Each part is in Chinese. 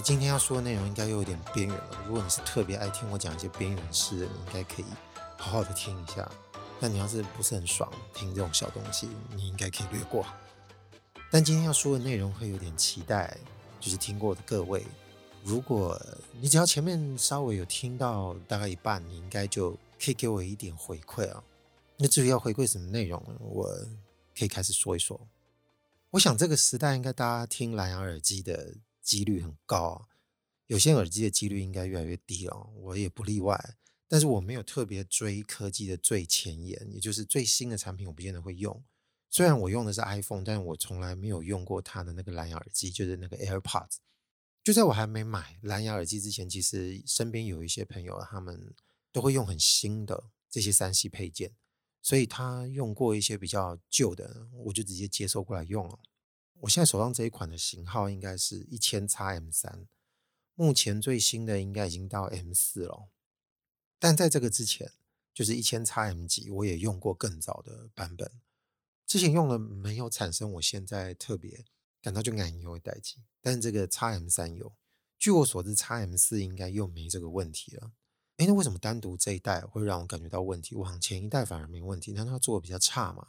今天要说的内容应该又有点边缘了。如果你是特别爱听我讲一些边缘事的，你应该可以好好的听一下。但你要是不是很爽听这种小东西，你应该可以略过。但今天要说的内容会有点期待，就是听过的各位，如果你只要前面稍微有听到大概一半，你应该就可以给我一点回馈啊。那至于要回馈什么内容，我可以开始说一说。我想这个时代应该大家听蓝牙耳机的几率很高，有线耳机的几率应该越来越低了，我也不例外。但是我没有特别追科技的最前沿，也就是最新的产品，我不见得会用。虽然我用的是 iPhone，但是我从来没有用过它的那个蓝牙耳机，就是那个 AirPods。就在我还没买蓝牙耳机之前，其实身边有一些朋友，他们都会用很新的这些三 C 配件，所以他用过一些比较旧的，我就直接接收过来用了。我现在手上这一款的型号应该是一千 x M 三，目前最新的应该已经到 M 四了。但在这个之前，就是一千 XM 几，我也用过更早的版本。之前用了没有产生我现在特别感到就难用的代机，但是这个 XM 三有。据我所知，XM 四应该又没这个问题了。诶，那为什么单独这一代会让我感觉到问题？往前一代反而没问题？难道它做的比较差吗？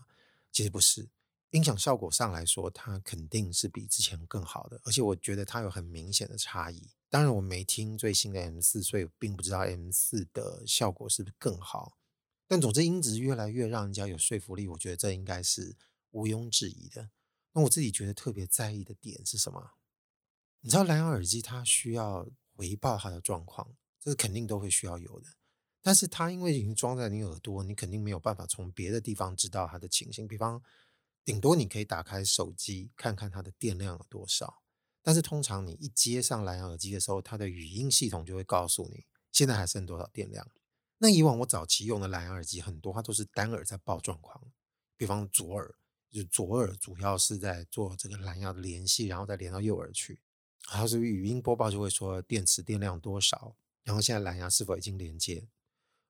其实不是，音响效果上来说，它肯定是比之前更好的，而且我觉得它有很明显的差异。当然，我没听最新的 M 四，所以并不知道 M 四的效果是不是更好。但总之，音质越来越让人家有说服力，我觉得这应该是毋庸置疑的。那我自己觉得特别在意的点是什么？你知道蓝牙耳机它需要回报它的状况，这是肯定都会需要有的。但是它因为已经装在你耳朵，你肯定没有办法从别的地方知道它的情形。比方，顶多你可以打开手机看看它的电量有多少。但是通常你一接上蓝牙耳机的时候，它的语音系统就会告诉你现在还剩多少电量。那以往我早期用的蓝牙耳机很多，它都是单耳在报状况。比方左耳，就是左耳主要是在做这个蓝牙的联系，然后再连到右耳去。然后是语音播报就会说电池电量多少，然后现在蓝牙是否已经连接。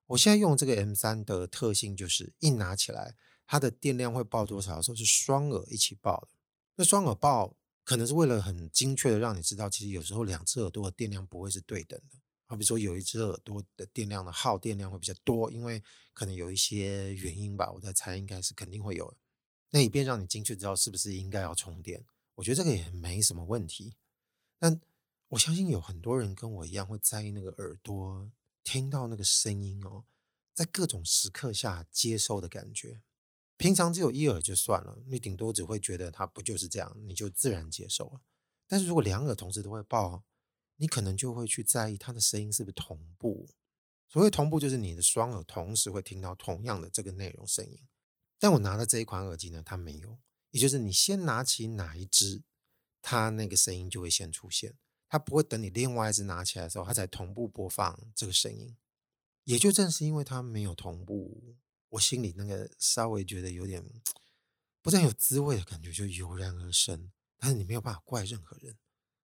我现在用这个 M 三的特性就是一拿起来，它的电量会报多少的时候是双耳一起报的。那双耳报。可能是为了很精确的让你知道，其实有时候两只耳朵的电量不会是对等的。好比说有一只耳朵的电量的耗电量会比较多，因为可能有一些原因吧，我在猜应该是肯定会有的。那以便让你精确知道是不是应该要充电，我觉得这个也没什么问题。但我相信有很多人跟我一样会在意那个耳朵听到那个声音哦，在各种时刻下接收的感觉。平常只有一耳就算了，你顶多只会觉得它不就是这样，你就自然接受了。但是如果两耳同时都会报，你可能就会去在意它的声音是不是同步。所谓同步，就是你的双耳同时会听到同样的这个内容声音。但我拿的这一款耳机呢，它没有，也就是你先拿起哪一只，它那个声音就会先出现，它不会等你另外一只拿起来的时候，它才同步播放这个声音。也就正是因为它没有同步。我心里那个稍微觉得有点不太有滋味的感觉就油然而生，但是你没有办法怪任何人。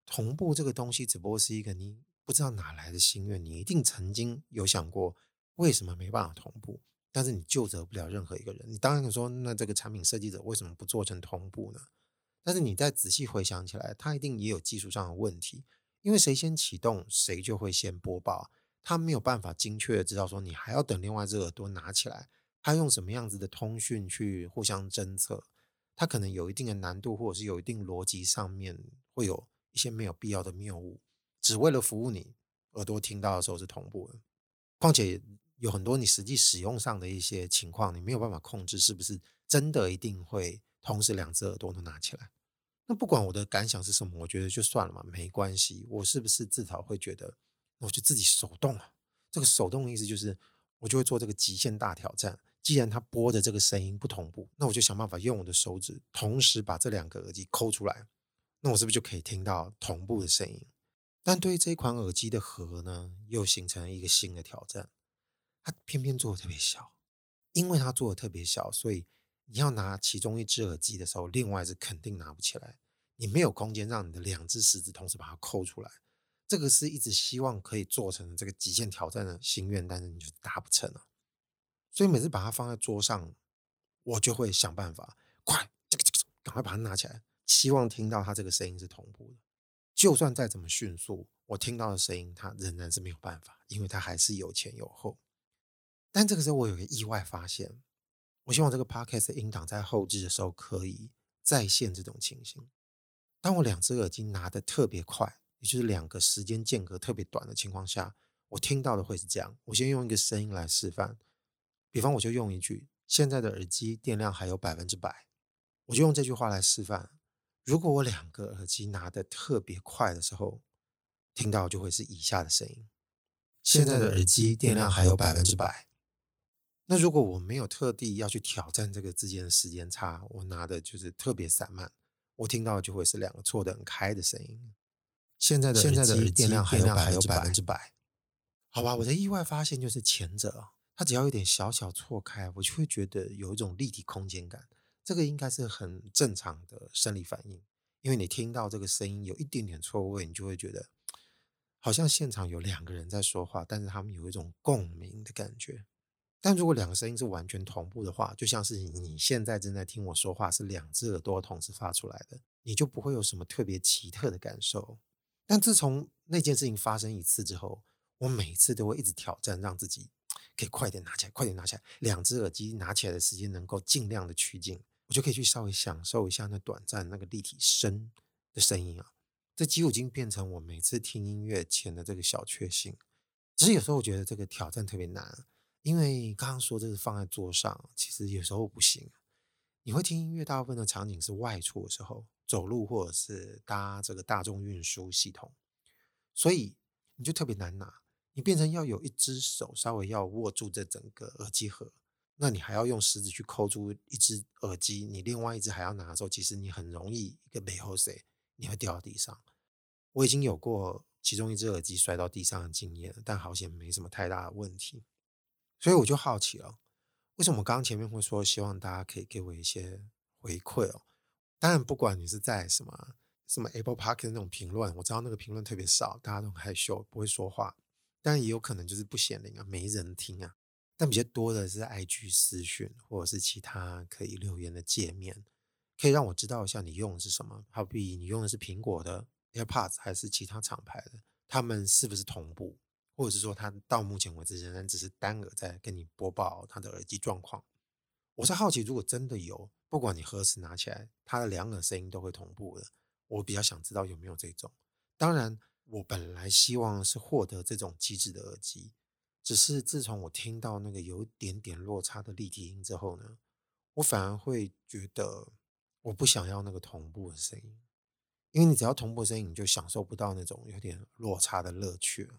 同步这个东西只不过是一个你不知道哪来的心愿，你一定曾经有想过为什么没办法同步，但是你救责不了任何一个人。你当然说，那这个产品设计者为什么不做成同步呢？但是你再仔细回想起来，他一定也有技术上的问题，因为谁先启动，谁就会先播报，他没有办法精确的知道说你还要等另外一只耳朵拿起来。他用什么样子的通讯去互相侦测？他可能有一定的难度，或者是有一定逻辑上面会有一些没有必要的谬误，只为了服务你耳朵听到的时候是同步的。况且有很多你实际使用上的一些情况，你没有办法控制是不是真的一定会同时两只耳朵都拿起来。那不管我的感想是什么，我觉得就算了嘛，没关系。我是不是至少会觉得，我就自己手动啊？这个手动的意思就是，我就会做这个极限大挑战。既然它播的这个声音不同步，那我就想办法用我的手指同时把这两个耳机抠出来，那我是不是就可以听到同步的声音？但对于这一款耳机的盒呢，又形成了一个新的挑战。它偏偏做的特别小，因为它做的特别小，所以你要拿其中一只耳机的时候，另外一只肯定拿不起来。你没有空间让你的两只食指同时把它抠出来。这个是一直希望可以做成这个极限挑战的心愿，但是你就达不成了。所以每次把它放在桌上，我就会想办法，快，这个这个，赶快把它拿起来，希望听到它这个声音是同步的。就算再怎么迅速，我听到的声音，它仍然是没有办法，因为它还是有前有后。但这个时候，我有个意外发现，我希望这个 podcast 音档在后置的时候可以再现这种情形。当我两只耳机拿得特别快，也就是两个时间间隔特别短的情况下，我听到的会是这样。我先用一个声音来示范，比方我就用一句：“现在的耳机电量还有百分之百。”我就用这句话来示范。如果我两个耳机拿得特别快的时候，听到就会是以下的声音：现在的耳机电量还有百分之百。那如果我没有特地要去挑战这个之间的时间差，我拿的就是特别散漫，我听到就会是两个错得很开的声音。现在的现在的耳机电量还有百分之百。好吧，我的意外发现就是前者，它只要有点小小错开，我就会觉得有一种立体空间感。这个应该是很正常的生理反应，因为你听到这个声音有一点点错位，你就会觉得好像现场有两个人在说话，但是他们有一种共鸣的感觉。但如果两个声音是完全同步的话，就像是你现在正在听我说话，是两只耳朵同时发出来的，你就不会有什么特别奇特的感受。但自从那件事情发生一次之后，我每次都会一直挑战，让自己可以快点拿起来，快点拿起来，两只耳机拿起来的时间能够尽量的趋近。我就可以去稍微享受一下那短暂那个立体声的声音啊，这几乎已经变成我每次听音乐前的这个小确幸。只是有时候我觉得这个挑战特别难，因为刚刚说这是放在桌上，其实有时候不行。你会听音乐，大部分的场景是外出的时候，走路或者是搭这个大众运输系统，所以你就特别难拿，你变成要有一只手稍微要握住这整个耳机盒。那你还要用食指去扣住一只耳机，你另外一只还要拿的时候，其实你很容易一个背后谁，你会掉到地上。我已经有过其中一只耳机摔到地上的经验，但好险没什么太大的问题。所以我就好奇了，为什么我刚刚前面会说希望大家可以给我一些回馈哦？当然，不管你是在什么什么 Apple Park 的那种评论，我知道那个评论特别少，大家都很害羞，不会说话。但也有可能就是不显灵啊，没人听啊。但比较多的是 IG 私讯或者是其他可以留言的界面，可以让我知道一下你用的是什么。好比你用的是苹果的 AirPods 还是其他厂牌的，他们是不是同步，或者是说他到目前为止仍然只是单耳在跟你播报他的耳机状况。我是好奇，如果真的有，不管你何时拿起来，它的两耳声音都会同步的，我比较想知道有没有这种。当然，我本来希望是获得这种机制的耳机。只是自从我听到那个有一点点落差的立体音之后呢，我反而会觉得我不想要那个同步的声音，因为你只要同步声音，你就享受不到那种有点落差的乐趣。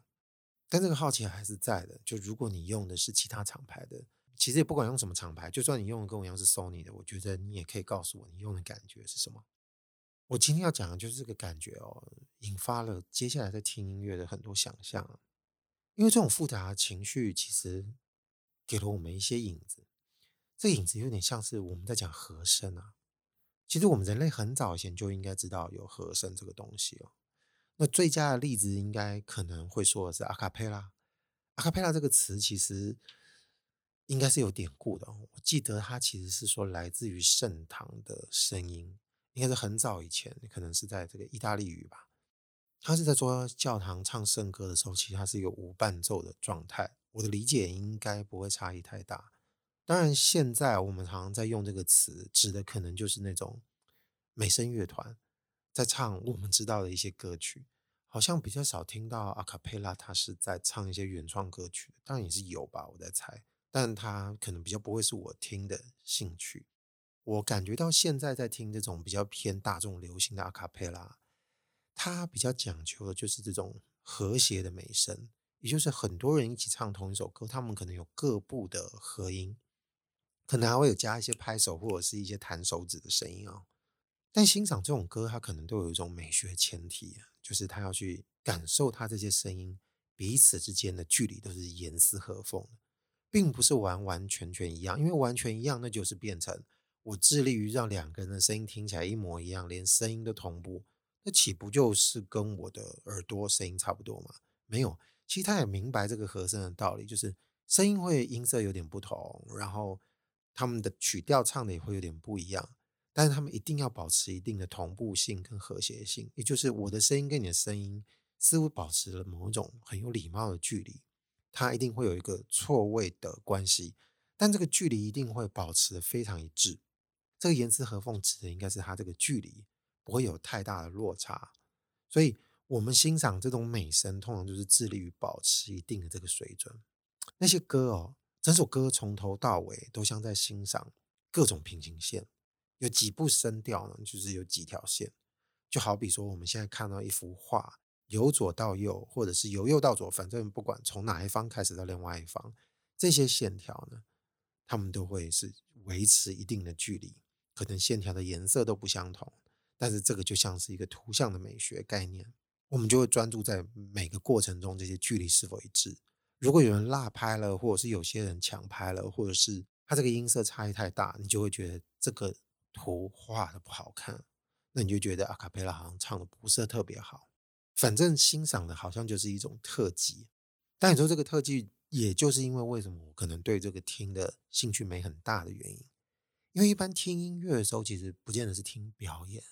但这个好奇还是在的，就如果你用的是其他厂牌的，其实也不管用什么厂牌，就算你用的跟我一样是 Sony 的，我觉得你也可以告诉我你用的感觉是什么。我今天要讲的就是这个感觉哦，引发了接下来在听音乐的很多想象。因为这种复杂的情绪，其实给了我们一些影子。这影子有点像是我们在讲和声啊。其实我们人类很早以前就应该知道有和声这个东西哦。那最佳的例子应该可能会说的是阿卡贝拉。阿卡贝拉这个词其实应该是有典故的。我记得它其实是说来自于盛唐的声音，应该是很早以前，可能是在这个意大利语吧。他是在做教堂唱圣歌的时候，其实他是一个无伴奏的状态。我的理解应该不会差异太大。当然，现在我们常常在用这个词，指的可能就是那种美声乐团在唱我们知道的一些歌曲，好像比较少听到阿卡贝拉，他是在唱一些原创歌曲。当然也是有吧，我在猜，但他可能比较不会是我听的兴趣。我感觉到现在在听这种比较偏大众流行的阿卡贝拉。它比较讲究的就是这种和谐的美声，也就是很多人一起唱同一首歌，他们可能有各部的合音，可能还会有加一些拍手或者是一些弹手指的声音哦。但欣赏这种歌，它可能都有一种美学前提，就是他要去感受它这些声音彼此之间的距离都是严丝合缝的，并不是完完全全一样，因为完全一样，那就是变成我致力于让两个人的声音听起来一模一样，连声音都同步。那岂不就是跟我的耳朵声音差不多吗？没有，其实他也明白这个和声的道理，就是声音会音色有点不同，然后他们的曲调唱的也会有点不一样。但是他们一定要保持一定的同步性跟和谐性，也就是我的声音跟你的声音似乎保持了某种很有礼貌的距离，它一定会有一个错位的关系，但这个距离一定会保持得非常一致。这个严丝合缝指的应该是它这个距离不会有太大的落差，所以我们欣赏这种美声，通常就是致力于保持一定的这个水准。那些歌哦，整首歌从头到尾都像在欣赏各种平行线，有几部声调呢，就是有几条线，就好比说我们现在看到一幅画，由左到右，或者是由右到左，反正不管从哪一方开始到另外一方，这些线条呢，它们都会是维持一定的距离。可能线条的颜色都不相同，但是这个就像是一个图像的美学概念，我们就会专注在每个过程中这些距离是否一致。如果有人落拍了，或者是有些人抢拍了，或者是他这个音色差异太大，你就会觉得这个图画的不好看，那你就觉得阿卡贝拉好像唱的不是特别好。反正欣赏的好像就是一种特技，但你说这个特技，也就是因为为什么我可能对这个听的兴趣没很大的原因。因为一般听音乐的时候，其实不见得是听表演，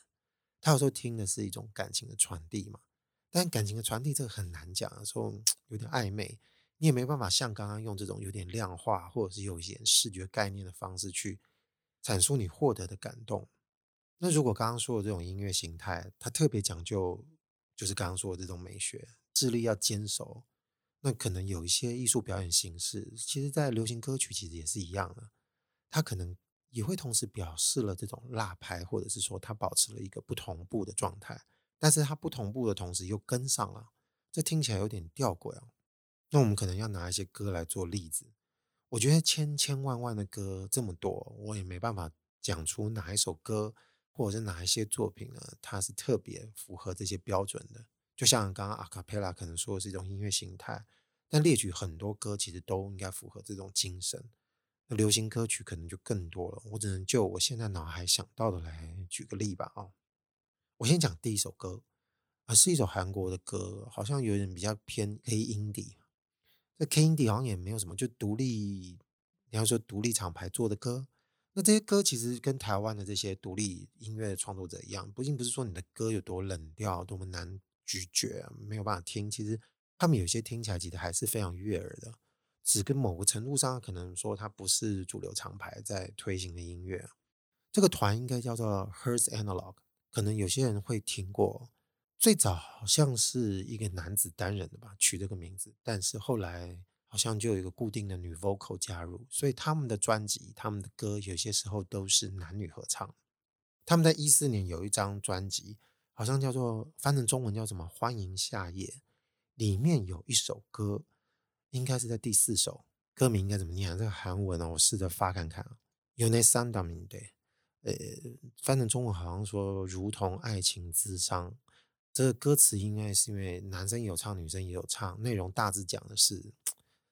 他有时候听的是一种感情的传递嘛。但感情的传递这个很难讲，有时候有点暧昧，你也没办法像刚刚用这种有点量化或者是有一点视觉概念的方式去阐述你获得的感动。那如果刚刚说的这种音乐形态，它特别讲究，就是刚刚说的这种美学，智力要坚守，那可能有一些艺术表演形式，其实在流行歌曲其实也是一样的，它可能。也会同时表示了这种落拍，或者是说它保持了一个不同步的状态，但是它不同步的同时又跟上了，这听起来有点吊诡哦。那我们可能要拿一些歌来做例子。我觉得千千万万的歌这么多，我也没办法讲出哪一首歌或者是哪一些作品呢，它是特别符合这些标准的。就像刚刚阿卡贝拉可能说的是一种音乐形态，但列举很多歌其实都应该符合这种精神。流行歌曲可能就更多了，我只能就我现在脑海想到的来举个例吧。哦，我先讲第一首歌，啊，是一首韩国的歌，好像有点比较偏 K indie。这 K indie 好像也没有什么，就独立，你要说独立厂牌做的歌。那这些歌其实跟台湾的这些独立音乐创作者一样，不仅不是说你的歌有多冷调、多么难咀嚼，没有办法听，其实他们有些听起来其实还是非常悦耳的。只跟某个程度上，可能说它不是主流厂牌在推行的音乐。这个团应该叫做 Hertz Analog，可能有些人会听过。最早好像是一个男子单人的吧，取这个名字。但是后来好像就有一个固定的女 vocal 加入，所以他们的专辑、他们的歌有些时候都是男女合唱。他们在一四年有一张专辑，好像叫做翻成中文叫什么“欢迎夏夜”，里面有一首歌。应该是在第四首，歌名应该怎么念？这个韩文呢、我试着发看看啊。有那三档名对，呃，翻成中文好像说如同爱情咨商。这个歌词应该是因为男生有唱，女生也有唱，内容大致讲的是，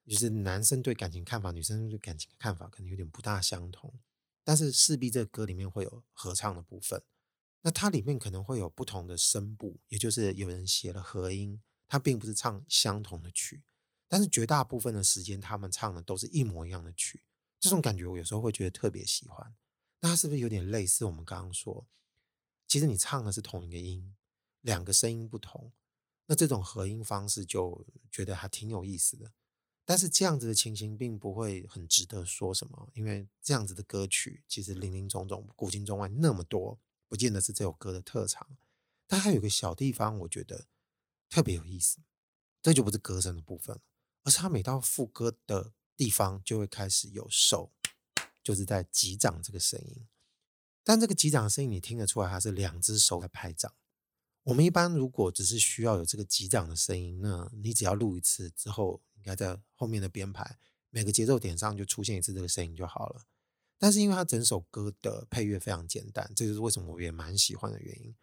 就是男生对感情看法，女生对感情的看法可能有点不大相同，但是势必这个歌里面会有合唱的部分。那它里面可能会有不同的声部，也就是有人写了和音，它并不是唱相同的曲。但是绝大部分的时间，他们唱的都是一模一样的曲，这种感觉我有时候会觉得特别喜欢。那是不是有点类似我们刚刚说，其实你唱的是同一个音，两个声音不同，那这种合音方式就觉得还挺有意思的。但是这样子的情形并不会很值得说什么，因为这样子的歌曲其实林林总总、古今中外那么多，不见得是这首歌的特长。但还有个小地方，我觉得特别有意思，这就不是歌声的部分了。而是他每到副歌的地方，就会开始有手，就是在击掌这个声音。但这个击掌的声音，你听得出来，它是两只手在拍掌。我们一般如果只是需要有这个击掌的声音，那你只要录一次之后，应该在后面的编排每个节奏点上就出现一次这个声音就好了。但是因为它整首歌的配乐非常简单，这就是为什么我也蛮喜欢的原因。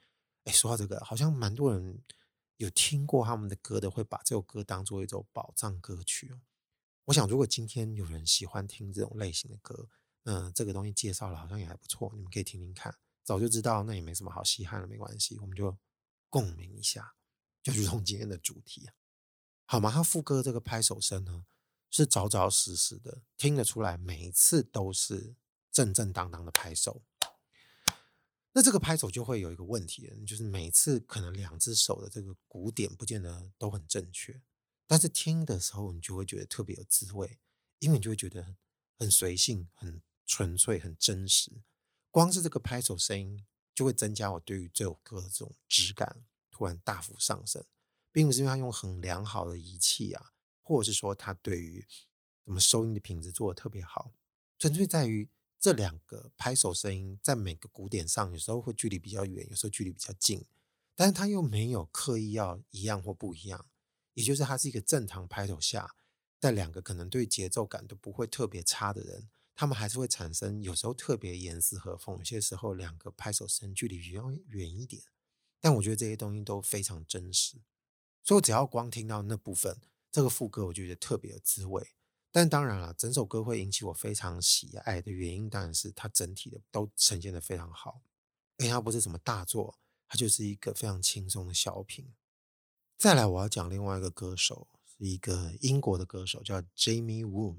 哎，说到这个，好像蛮多人。有听过他们的歌的，会把这首歌当做一首宝藏歌曲哦。我想，如果今天有人喜欢听这种类型的歌，那这个东西介绍了好像也还不错，你们可以听听看。早就知道，那也没什么好稀罕的，没关系，我们就共鸣一下，就如同今天的主题啊，好吗？他副歌这个拍手声呢，是扎扎实实的，听得出来，每一次都是正正当当的拍手。那这个拍手就会有一个问题，就是每次可能两只手的这个鼓点不见得都很正确，但是听的时候你就会觉得特别有滋味，因为你就会觉得很随性、很纯粹、很真实。光是这个拍手声音就会增加我对于这首歌的这种质感突然大幅上升，并不是因为他用很良好的仪器啊，或者是说他对于什么收音的品质做得特别好，纯粹在于。这两个拍手声音在每个鼓点上，有时候会距离比较远，有时候距离比较近，但是它又没有刻意要一样或不一样，也就是它是一个正常拍手下，在两个可能对节奏感都不会特别差的人，他们还是会产生有时候特别严丝合缝，有些时候两个拍手声距离比较远一点，但我觉得这些东西都非常真实，所以我只要光听到那部分，这个副歌我就觉得特别有滋味。但当然了，整首歌会引起我非常喜爱的原因，当然是它整体的都呈现得非常好。因为它不是什么大作，它就是一个非常轻松的小品。再来，我要讲另外一个歌手，是一个英国的歌手，叫 Jamie Woon。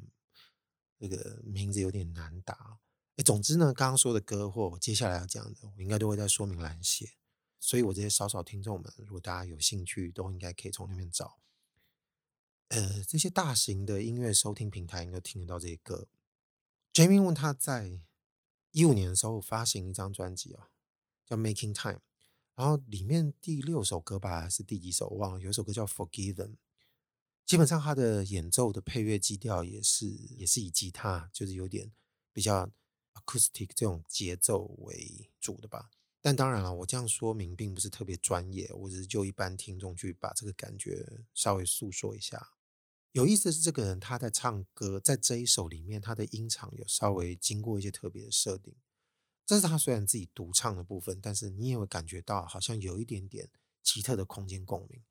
这个名字有点难打。哎，总之呢，刚刚说的歌或我接下来要讲的，我应该都会在说明栏写。所以我这些少少听众们，如果大家有兴趣，都应该可以从那边找。呃，这些大型的音乐收听平台应该听得到这些歌。Jamie 问他在一五年的时候发行一张专辑啊，叫《Making Time》，然后里面第六首歌吧，是第几首我忘了，有一首歌叫《Forgiven》。基本上他的演奏的配乐基调也是也是以吉他，就是有点比较 acoustic 这种节奏为主的吧。但当然了，我这样说明并不是特别专业，我只是就一般听众去把这个感觉稍微诉说一下。有意思的是，这个人他在唱歌，在这一首里面，他的音场有稍微经过一些特别的设定。这是他虽然自己独唱的部分，但是你也会感觉到好像有一点点奇特的空间共鸣。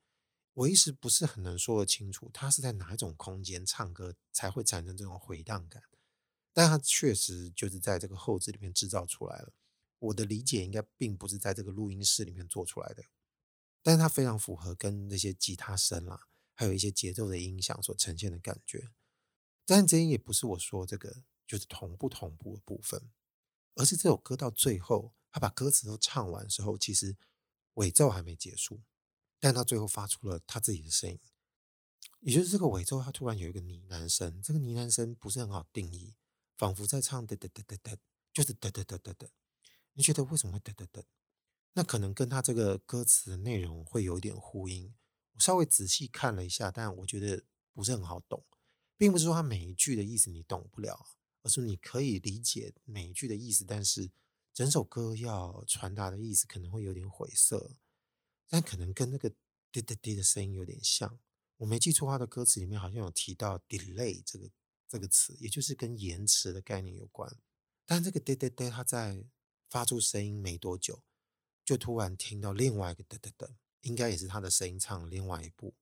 我一时不是很能说得清楚，他是在哪一种空间唱歌才会产生这种回荡感，但他确实就是在这个后置里面制造出来了。我的理解应该并不是在这个录音室里面做出来的，但是它非常符合跟那些吉他声啦。还有一些节奏的音响所呈现的感觉，但这也不是我说这个就是同不同步的部分，而是这首歌到最后，他把歌词都唱完的时候，其实尾奏还没结束，但他最后发出了他自己的声音，也就是这个尾奏，他突然有一个呢喃声，这个呢喃声不是很好定义，仿佛在唱哒哒哒哒哒，就是哒哒哒哒哒，你觉得为什么会哒哒哒？那可能跟他这个歌词的内容会有一点呼应。稍微仔细看了一下，但我觉得不是很好懂，并不是说它每一句的意思你懂不了，而是你可以理解每一句的意思，但是整首歌要传达的意思可能会有点晦涩，但可能跟那个滴滴滴的声音有点像。我没记错，他的歌词里面好像有提到 delay 这个这个词，也就是跟延迟的概念有关。但这个滴滴滴，它在发出声音没多久，就突然听到另外一个滴滴滴。应该也是他的声音唱另外一部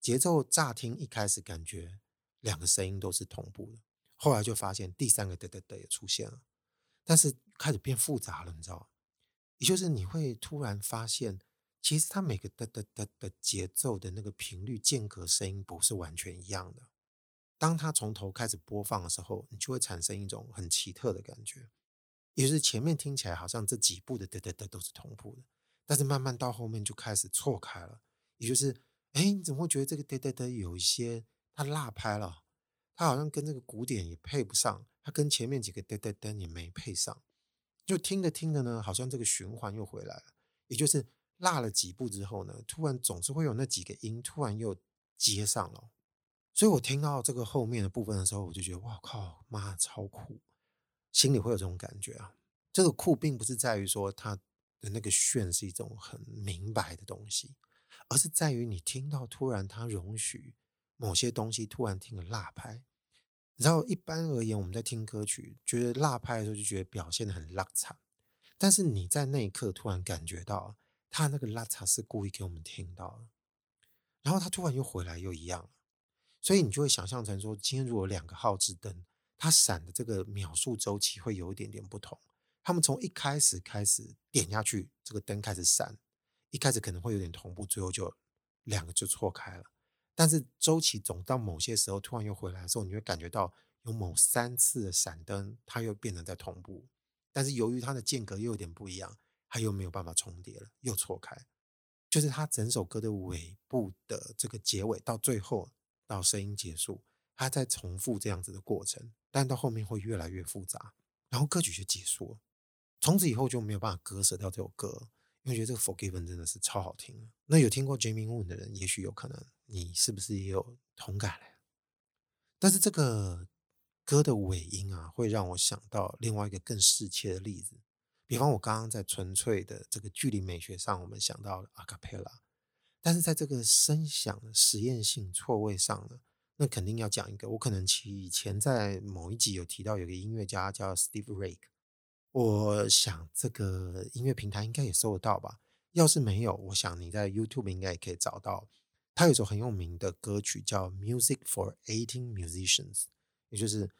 节奏，乍听一开始感觉两个声音都是同步的，后来就发现第三个嘚嘚嘚也出现了，但是开始变复杂了，你知道吗？也就是你会突然发现，其实他每个嘚嘚嘚的节奏的那个频率间隔声音不是完全一样的。当他从头开始播放的时候，你就会产生一种很奇特的感觉，也就是前面听起来好像这几部的嘚嘚嘚都是同步的。但是慢慢到后面就开始错开了，也就是，哎，你怎么会觉得这个嘚嘚嘚有一些它落拍了？它好像跟这个鼓点也配不上，它跟前面几个嘚嘚嘚也没配上，就听着听着呢，好像这个循环又回来了，也就是落了几步之后呢，突然总是会有那几个音突然又接上了，所以我听到这个后面的部分的时候，我就觉得哇靠，妈超酷，心里会有这种感觉啊。这个酷并不是在于说它。的那个炫是一种很明白的东西，而是在于你听到突然它容许某些东西突然听了辣拍。然后，一般而言，我们在听歌曲，觉得辣拍的时候就觉得表现得很落差，但是你在那一刻突然感觉到他那个落差是故意给我们听到的，然后他突然又回来又一样，所以你就会想象成说，今天如果有两个号志灯，它闪的这个秒数周期会有一点点不同。他们从一开始开始点下去，这个灯开始闪，一开始可能会有点同步，最后就两个就错开了。但是周期总到某些时候突然又回来的时候，你会感觉到有某三次的闪灯，它又变成在同步。但是由于它的间隔又有点不一样，它又没有办法重叠了，又错开。就是它整首歌的尾部的这个结尾到最后到声音结束，它在重复这样子的过程，但到后面会越来越复杂，然后歌曲就结束了。从此以后就没有办法割舍掉这首歌，因为觉得这个 Forgiven 真的是超好听。那有听过 Jamie Moon 的人，也许有可能你是不是也有同感嘞？但是这个歌的尾音啊，会让我想到另外一个更适切的例子。比方我刚刚在纯粹的这个距离美学上，我们想到了 Acapella，但是在这个声响的实验性错位上呢，那肯定要讲一个。我可能以前在某一集有提到，有个音乐家叫 Steve Reich，我想这个音乐平台应该也搜得到吧？要是没有，我想你在 YouTube 应该也可以找到。他有一首很有名的歌曲叫《Music for Eighteen Musicians》，也就是。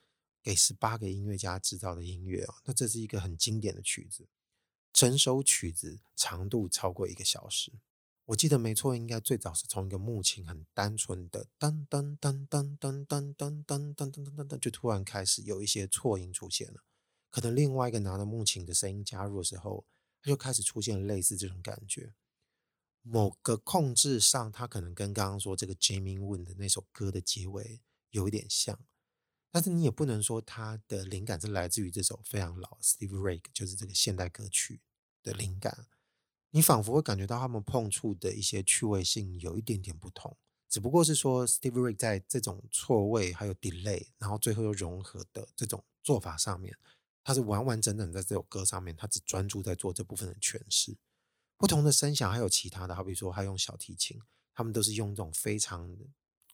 给十八个音乐家制造的音乐哦，那这是一个很经典的曲子，整首曲子长度超过一个小时。我记得没错，应该最早是从一个木琴很单纯的噔噔噔噔噔噔噔噔噔噔噔噔，就突然开始有一些错音出现了。可能另外一个拿着木琴的声音加入的时候，它就开始出现类似这种感觉。某个控制上，它可能跟刚刚说这个 Jamie Win 的那首歌的结尾有一点像。但是你也不能说他的灵感是来自于这首非常老 Steve Reich，就是这个现代歌曲的灵感。你仿佛会感觉到他们碰触的一些趣味性有一点点不同，只不过是说 Steve Reich 在这种错位还有 delay，然后最后又融合的这种做法上面，他是完完整整在这首歌上面，他只专注在做这部分的诠释。不同的声响还有其他的，好比说他用小提琴，他们都是用这种非常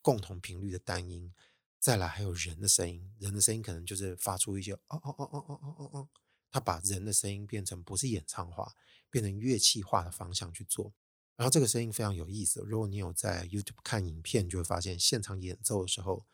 共同频率的单音。再来还有人的声音，人的声音可能就是发出一些哦哦哦哦哦哦哦哦，他把人的声音变成不是演唱化，变成乐器化的方向去做，然后这个声音非常有意思。如果你有在 YouTube 看影片，就会发现现场演奏的时候，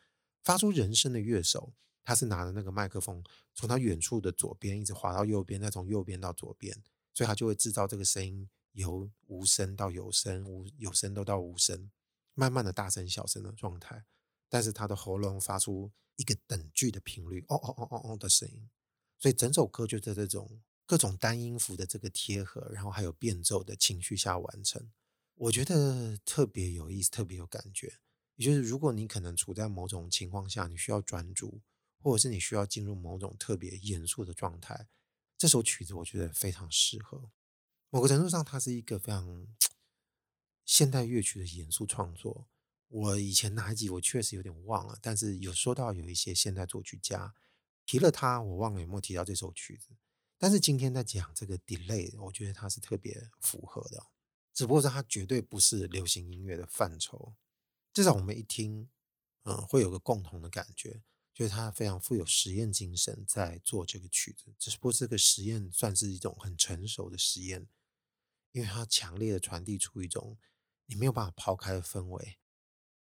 发出人声的乐手，他是拿着那个麦克风，从他远处的左边一直滑到右边，再从右边到左边，所以他就会制造这个声音由无声到有声，无有声都到无声，慢慢的大声小声的状态。但是他的喉咙发出一个等距的频率，哦哦哦哦哦的声音，所以整首歌就在这种各种单音符的这个贴合，然后还有变奏的情绪下完成。我觉得特别有意思，特别有感觉。也就是如果你可能处在某种情况下，你需要专注，或者是你需要进入某种特别严肃的状态，这首曲子我觉得非常适合。某个程度上，它是一个非常现代乐曲的严肃创作。我以前哪一集我确实有点忘了，但是有说到有一些现代作曲家提了他，我忘了有没有提到这首曲子。但是今天在讲这个 delay，我觉得它是特别符合的，只不过是它绝对不是流行音乐的范畴。至少我们一听，嗯，会有个共同的感觉，就是他非常富有实验精神在做这个曲子。只不过这个实验算是一种很成熟的实验，因为它强烈的传递出一种你没有办法抛开的氛围。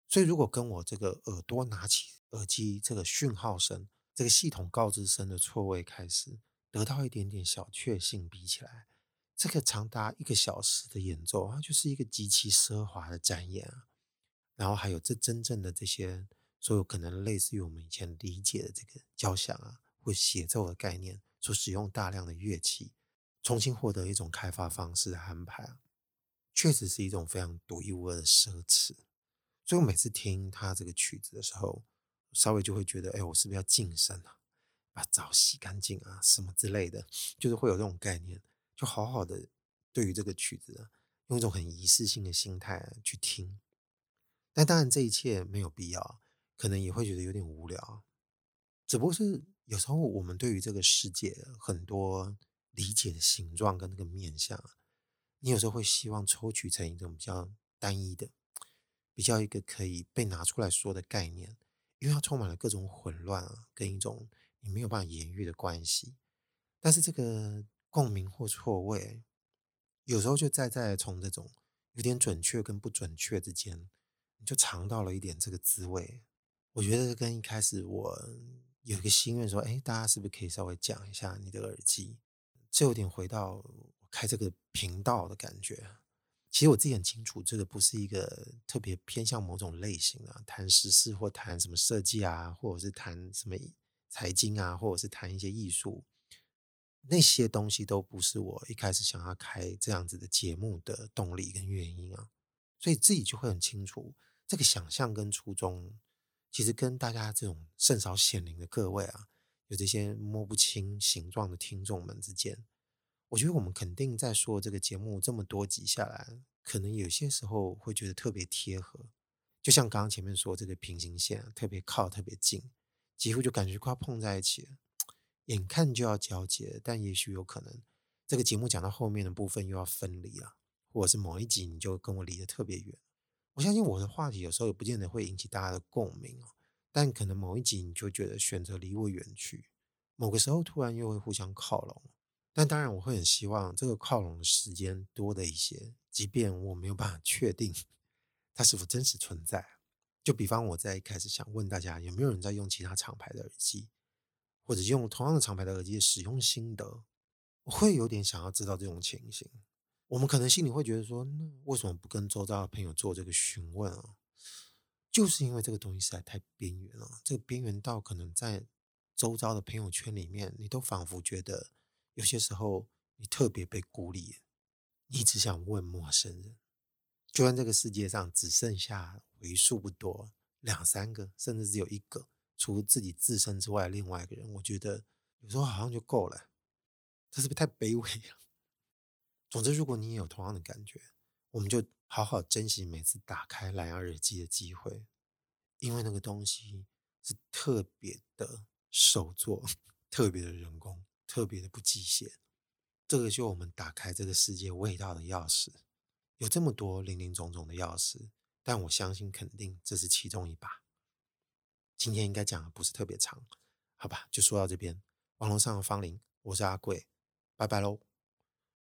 所以，如果跟我这个耳朵拿起耳机这个讯号声、这个系统告知声的错位开始得到一点点小确幸比起来，这个长达一个小时的演奏，它就是一个极其奢华的展演啊。然后还有这真正的这些所有可能类似于我们以前理解的这个交响啊或协奏的概念，所使用大量的乐器，重新获得一种开发方式的安排啊，确实是一种非常独一无二的奢侈。所以我每次听他这个曲子的时候，稍微就会觉得，哎，我是不是要净身啊？把澡洗干净啊，什么之类的，就是会有这种概念，就好好的对于这个曲子，用一种很仪式性的心态去听。但当然，这一切没有必要，可能也会觉得有点无聊。只不过是有时候我们对于这个世界很多理解的形状跟那个面相，你有时候会希望抽取成一种比较单一的。比较一个可以被拿出来说的概念，因为它充满了各种混乱啊，跟一种你没有办法言喻的关系。但是这个共鸣或错位，有时候就在在从这种有点准确跟不准确之间，你就尝到了一点这个滋味。我觉得跟一开始我有一个心愿说，哎，大家是不是可以稍微讲一下你的耳机？这有点回到我开这个频道的感觉。其实我自己很清楚，这个不是一个特别偏向某种类型啊，谈时事或谈什么设计啊，或者是谈什么财经啊，或者是谈一些艺术。那些东西都不是我一开始想要开这样子的节目的动力跟原因啊，所以自己就会很清楚，这个想象跟初衷，其实跟大家这种甚少显灵的各位啊，有这些摸不清形状的听众们之间，我觉得我们肯定在说这个节目这么多集下来，可能有些时候会觉得特别贴合，就像刚刚前面说这个平行线特别靠特别近，几乎就感觉快碰在一起了，眼看就要交接，但也许有可能这个节目讲到后面的部分又要分离了，或者是某一集你就跟我离得特别远。我相信我的话题有时候也不见得会引起大家的共鸣，但可能某一集你就觉得选择离我远去，某个时候突然又会互相靠拢。但当然，我会很希望这个靠拢的时间多的一些，即便我没有办法确定 它是否真实存在。就比方我在一开始想问大家，有没有人在用其他厂牌的耳机，或者用同样的厂牌的耳机的使用心得？我会有点想要知道这种情形。我们可能心里会觉得说，那为什么不跟周遭的朋友做这个询问啊？就是因为这个东西实在太边缘了，这个边缘到可能在周遭的朋友圈里面，你都仿佛觉得。有些时候，你特别被孤立，你只想问陌生人，就算这个世界上只剩下为数不多两三个，甚至只有一个，除自己自身之外另外一个人，我觉得有时候好像就够了。这是不是太卑微了？总之，如果你也有同样的感觉，我们就好好珍惜每次打开蓝牙耳机的机会，因为那个东西是特别的手作，特别的人工。特别的不机械，这个就我们打开这个世界味道的钥匙，有这么多林林总总的钥匙，但我相信肯定这是其中一把。今天应该讲的不是特别长，好吧，就说到这边。网络上的芳邻，我是阿贵，拜拜喽。